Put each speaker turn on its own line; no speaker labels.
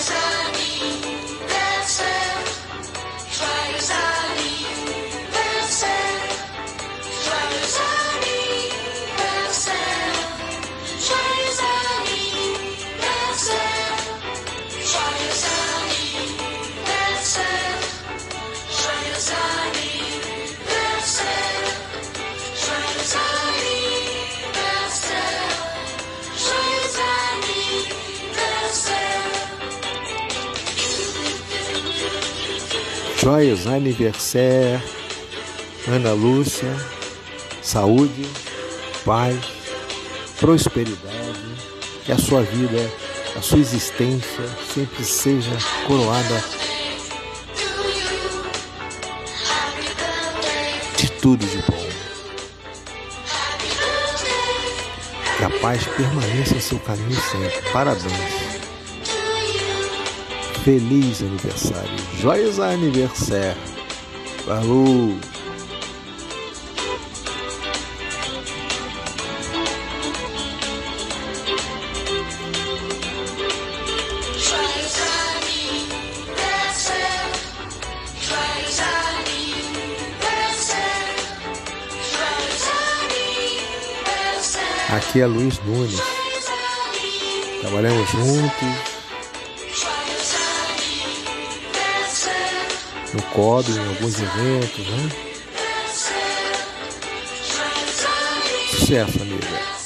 sunshine. Joias aniversário, Ana Lúcia, saúde, paz, prosperidade, que a sua vida, a sua existência sempre seja coroada de tudo de bom. Que a paz permaneça em seu caminho sempre. Parabéns. Feliz aniversário. Joias aniversário. Falou. Aqui é Luiz Nunes. Trabalhamos juntos. No COB, em alguns eventos, né? Sucesso, amiga.